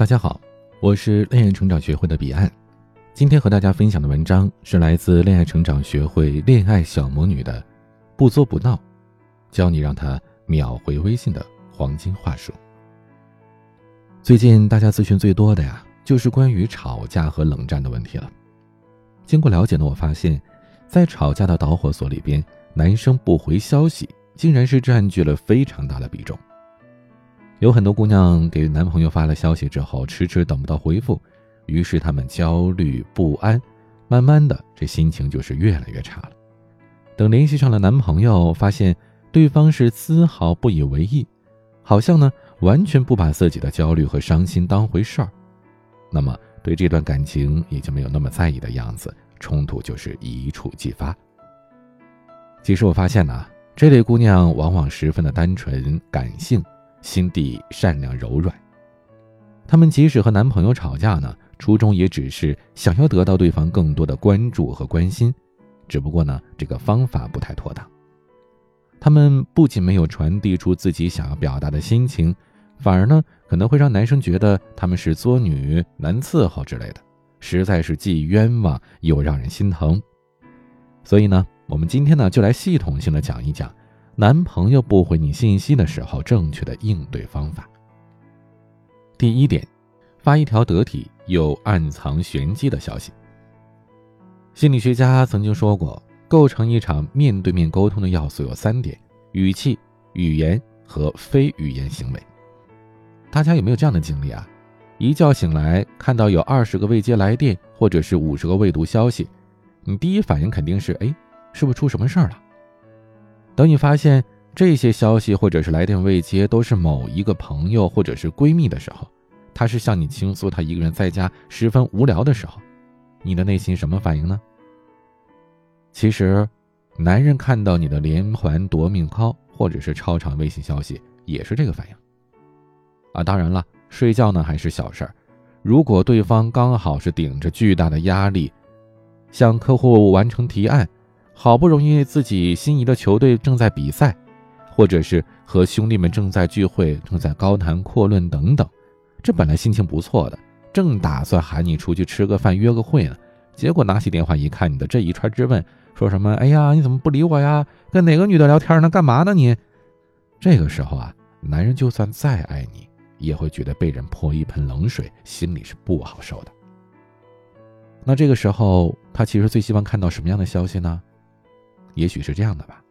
大家好，我是恋爱成长学会的彼岸。今天和大家分享的文章是来自恋爱成长学会恋爱小魔女的“不作不闹，教你让他秒回微信的黄金话术”。最近大家咨询最多的呀，就是关于吵架和冷战的问题了。经过了解呢，我发现，在吵架的导火索里边，男生不回消息，竟然是占据了非常大的比重。有很多姑娘给男朋友发了消息之后，迟迟等不到回复，于是她们焦虑不安，慢慢的这心情就是越来越差了。等联系上了男朋友，发现对方是丝毫不以为意，好像呢完全不把自己的焦虑和伤心当回事儿，那么对这段感情也就没有那么在意的样子，冲突就是一触即发。其实我发现呢，这类姑娘往往十分的单纯感性。心地善良柔软，他们即使和男朋友吵架呢，初衷也只是想要得到对方更多的关注和关心，只不过呢，这个方法不太妥当。他们不仅没有传递出自己想要表达的心情，反而呢，可能会让男生觉得他们是作女、难伺候之类的，实在是既冤枉又让人心疼。所以呢，我们今天呢，就来系统性的讲一讲。男朋友不回你信息的时候，正确的应对方法。第一点，发一条得体又暗藏玄机的消息。心理学家曾经说过，构成一场面对面沟通的要素有三点：语气、语言和非语言行为。大家有没有这样的经历啊？一觉醒来，看到有二十个未接来电，或者是五十个未读消息，你第一反应肯定是：哎，是不是出什么事儿了？等你发现这些消息或者是来电未接都是某一个朋友或者是闺蜜的时候，她是向你倾诉她一个人在家十分无聊的时候，你的内心什么反应呢？其实，男人看到你的连环夺命 call 或者是超长微信消息也是这个反应。啊，当然了，睡觉呢还是小事儿，如果对方刚好是顶着巨大的压力，向客户完成提案。好不容易自己心仪的球队正在比赛，或者是和兄弟们正在聚会，正在高谈阔论等等，这本来心情不错的，正打算喊你出去吃个饭约个会呢，结果拿起电话一看，你的这一串质问，说什么？哎呀，你怎么不理我呀？跟哪个女的聊天呢？干嘛呢你？这个时候啊，男人就算再爱你，也会觉得被人泼一盆冷水，心里是不好受的。那这个时候，他其实最希望看到什么样的消息呢？也许是这样的吧，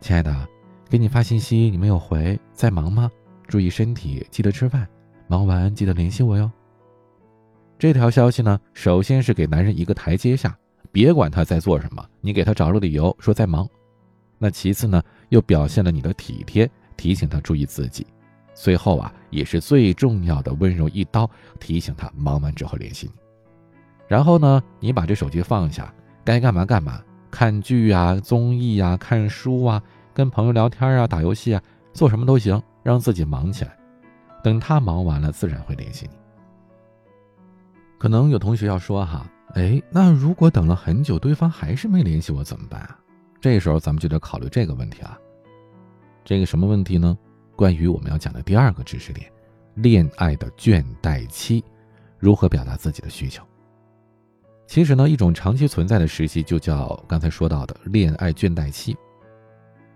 亲爱的，给你发信息你没有回，在忙吗？注意身体，记得吃饭，忙完记得联系我哟。这条消息呢，首先是给男人一个台阶下，别管他在做什么，你给他找了理由说在忙。那其次呢，又表现了你的体贴，提醒他注意自己。最后啊，也是最重要的温柔一刀，提醒他忙完之后联系你。然后呢，你把这手机放下，该干嘛干嘛。看剧啊，综艺啊，看书啊，跟朋友聊天啊，打游戏啊，做什么都行，让自己忙起来。等他忙完了，自然会联系你。可能有同学要说哈，哎，那如果等了很久，对方还是没联系我怎么办啊？这时候咱们就得考虑这个问题啊。这个什么问题呢？关于我们要讲的第二个知识点，恋爱的倦怠期，如何表达自己的需求。其实呢，一种长期存在的时期就叫刚才说到的恋爱倦怠期。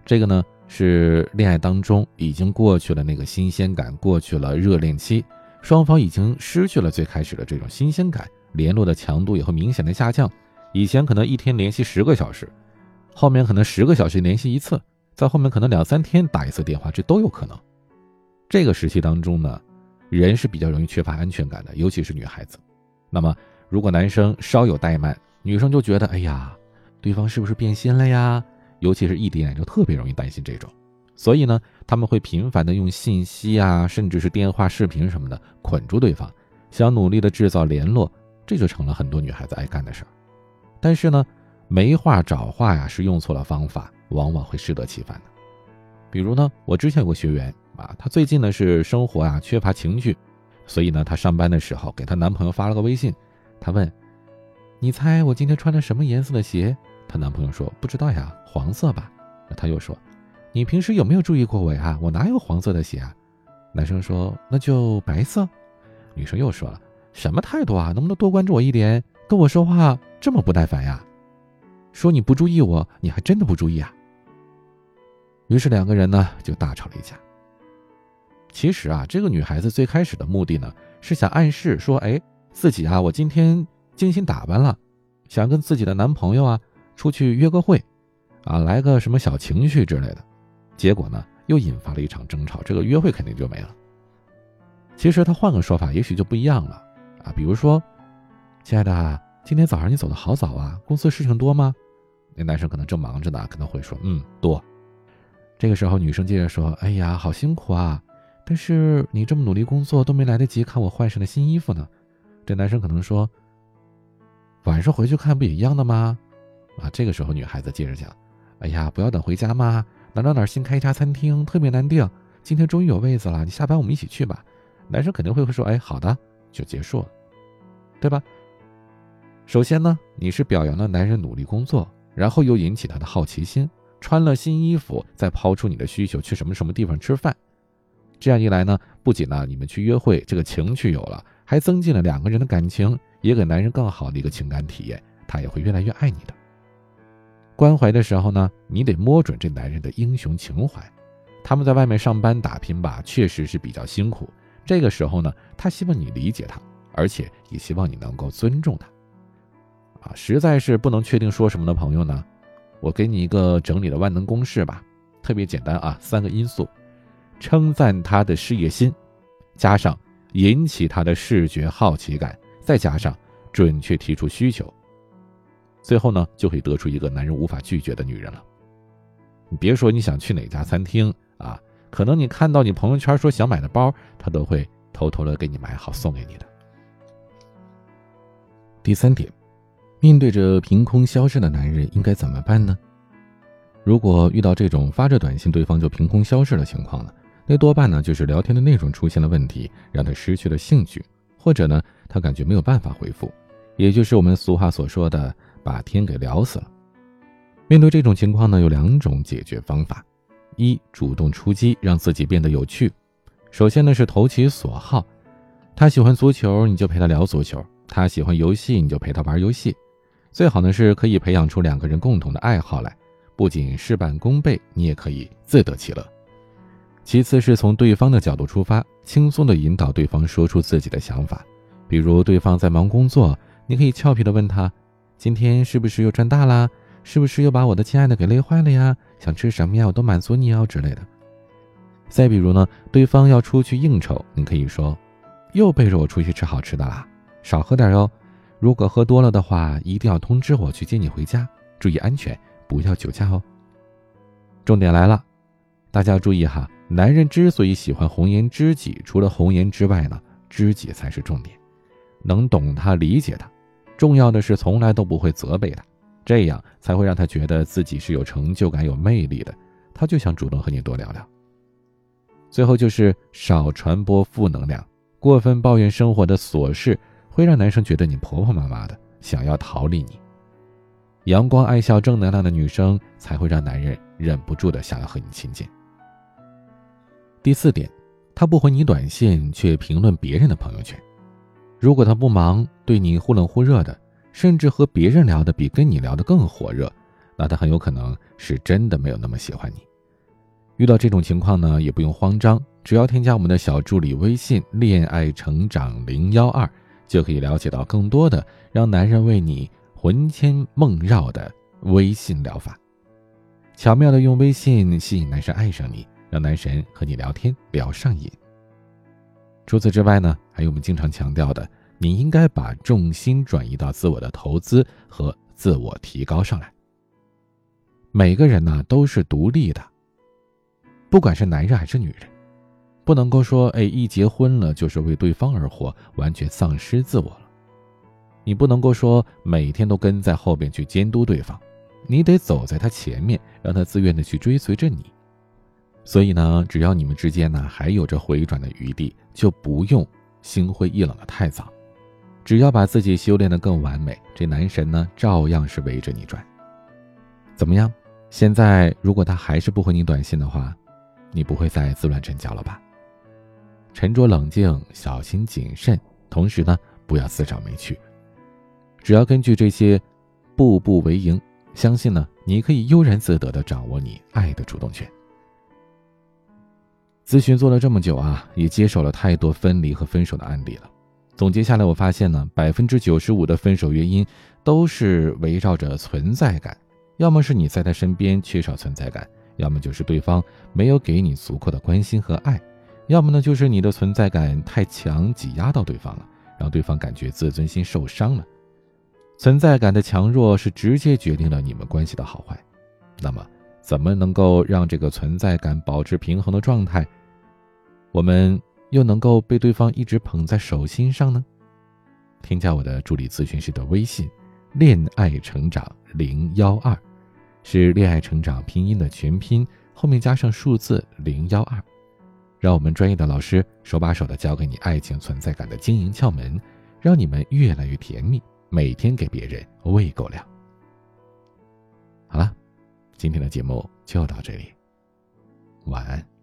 这个呢是恋爱当中已经过去了那个新鲜感，过去了热恋期，双方已经失去了最开始的这种新鲜感，联络的强度也会明显的下降。以前可能一天联系十个小时，后面可能十个小时联系一次，在后面可能两三天打一次电话，这都有可能。这个时期当中呢，人是比较容易缺乏安全感的，尤其是女孩子。那么。如果男生稍有怠慢，女生就觉得哎呀，对方是不是变心了呀？尤其是异地恋，就特别容易担心这种。所以呢，他们会频繁的用信息啊，甚至是电话、视频什么的捆住对方，想努力的制造联络，这就成了很多女孩子爱干的事儿。但是呢，没话找话呀，是用错了方法，往往会适得其反的。比如呢，我之前有个学员啊，她最近呢是生活啊缺乏情趣，所以呢，她上班的时候给她男朋友发了个微信。她问：“你猜我今天穿的什么颜色的鞋？”她男朋友说：“不知道呀，黄色吧。”那她又说：“你平时有没有注意过我呀？我哪有黄色的鞋啊？”男生说：“那就白色。”女生又说了：“什么态度啊？能不能多关注我一点？跟我说话这么不耐烦呀？说你不注意我，你还真的不注意啊？”于是两个人呢就大吵了一架。其实啊，这个女孩子最开始的目的呢是想暗示说：“哎，自己啊，我今天精心打扮了，想跟自己的男朋友啊出去约个会，啊，来个什么小情绪之类的。”结果呢，又引发了一场争吵，这个约会肯定就没了。其实他换个说法，也许就不一样了啊。比如说，亲爱的，今天早上你走的好早啊，公司事情多吗？那男生可能正忙着呢，可能会说，嗯，多。这个时候，女生接着说，哎呀，好辛苦啊，但是你这么努力工作，都没来得及看我换上的新衣服呢。这男生可能说，晚上回去看不也一样的吗？啊，这个时候女孩子接着讲，哎呀，不要等回家吗？哪哪哪新开一家餐厅，特别难订，今天终于有位子了，你下班我们一起去吧。男生肯定会会说：“哎，好的，就结束了，对吧？”首先呢，你是表扬了男人努力工作，然后又引起他的好奇心，穿了新衣服，再抛出你的需求，去什么什么地方吃饭。这样一来呢，不仅呢你们去约会，这个情趣有了，还增进了两个人的感情，也给男人更好的一个情感体验，他也会越来越爱你的。关怀的时候呢，你得摸准这男人的英雄情怀。他们在外面上班打拼吧，确实是比较辛苦。这个时候呢，他希望你理解他，而且也希望你能够尊重他。啊，实在是不能确定说什么的朋友呢，我给你一个整理的万能公式吧，特别简单啊，三个因素：称赞他的事业心，加上引起他的视觉好奇感，再加上准确提出需求，最后呢，就会得出一个男人无法拒绝的女人了。你别说你想去哪家餐厅啊。可能你看到你朋友圈说想买的包，他都会偷偷的给你买好送给你的。第三点，面对着凭空消失的男人，应该怎么办呢？如果遇到这种发着短信对方就凭空消失的情况呢，那多半呢就是聊天的内容出现了问题，让他失去了兴趣，或者呢他感觉没有办法回复，也就是我们俗话所说的把天给聊死了。面对这种情况呢，有两种解决方法。一主动出击，让自己变得有趣。首先呢是投其所好，他喜欢足球，你就陪他聊足球；他喜欢游戏，你就陪他玩游戏。最好呢是可以培养出两个人共同的爱好来，不仅事半功倍，你也可以自得其乐。其次是从对方的角度出发，轻松的引导对方说出自己的想法。比如对方在忙工作，你可以俏皮的问他：“今天是不是又赚大啦？”是不是又把我的亲爱的给累坏了呀？想吃什么呀？我都满足你哦之类的。再比如呢，对方要出去应酬，你可以说：“又背着我出去吃好吃的啦，少喝点哟。如果喝多了的话，一定要通知我去接你回家，注意安全，不要酒驾哦。”重点来了，大家注意哈，男人之所以喜欢红颜知己，除了红颜之外呢，知己才是重点，能懂他、理解他，重要的是从来都不会责备他。这样才会让他觉得自己是有成就感、有魅力的，他就想主动和你多聊聊。最后就是少传播负能量，过分抱怨生活的琐事会让男生觉得你婆婆妈妈的，想要逃离你。阳光、爱笑、正能量的女生才会让男人忍不住的想要和你亲近。第四点，他不回你短信，却评论别人的朋友圈。如果他不忙，对你忽冷忽热的。甚至和别人聊的比跟你聊的更火热，那他很有可能是真的没有那么喜欢你。遇到这种情况呢，也不用慌张，只要添加我们的小助理微信“恋爱成长零幺二”，就可以了解到更多的让男人为你魂牵梦绕的微信疗法，巧妙的用微信吸引男生爱上你，让男神和你聊天聊上瘾。除此之外呢，还有我们经常强调的。你应该把重心转移到自我的投资和自我提高上来。每个人呢都是独立的，不管是男人还是女人，不能够说哎一结婚了就是为对方而活，完全丧失自我了。你不能够说每天都跟在后边去监督对方，你得走在他前面，让他自愿的去追随着你。所以呢，只要你们之间呢还有着回转的余地，就不用心灰意冷的太早。只要把自己修炼的更完美，这男神呢照样是围着你转。怎么样？现在如果他还是不回你短信的话，你不会再自乱阵脚了吧？沉着冷静，小心谨慎，同时呢，不要自找没趣。只要根据这些，步步为营，相信呢，你可以悠然自得的掌握你爱的主动权。咨询做了这么久啊，也接手了太多分离和分手的案例了。总结下来，我发现呢，百分之九十五的分手原因都是围绕着存在感，要么是你在他身边缺少存在感，要么就是对方没有给你足够的关心和爱，要么呢就是你的存在感太强，挤压到对方了，让对方感觉自尊心受伤了。存在感的强弱是直接决定了你们关系的好坏。那么，怎么能够让这个存在感保持平衡的状态？我们又能够被对方一直捧在手心上呢？添加我的助理咨询师的微信“恋爱成长零幺二”，是恋爱成长拼音的全拼，后面加上数字零幺二，让我们专业的老师手把手的教给你爱情存在感的经营窍门，让你们越来越甜蜜，每天给别人喂狗粮。好了，今天的节目就到这里，晚安。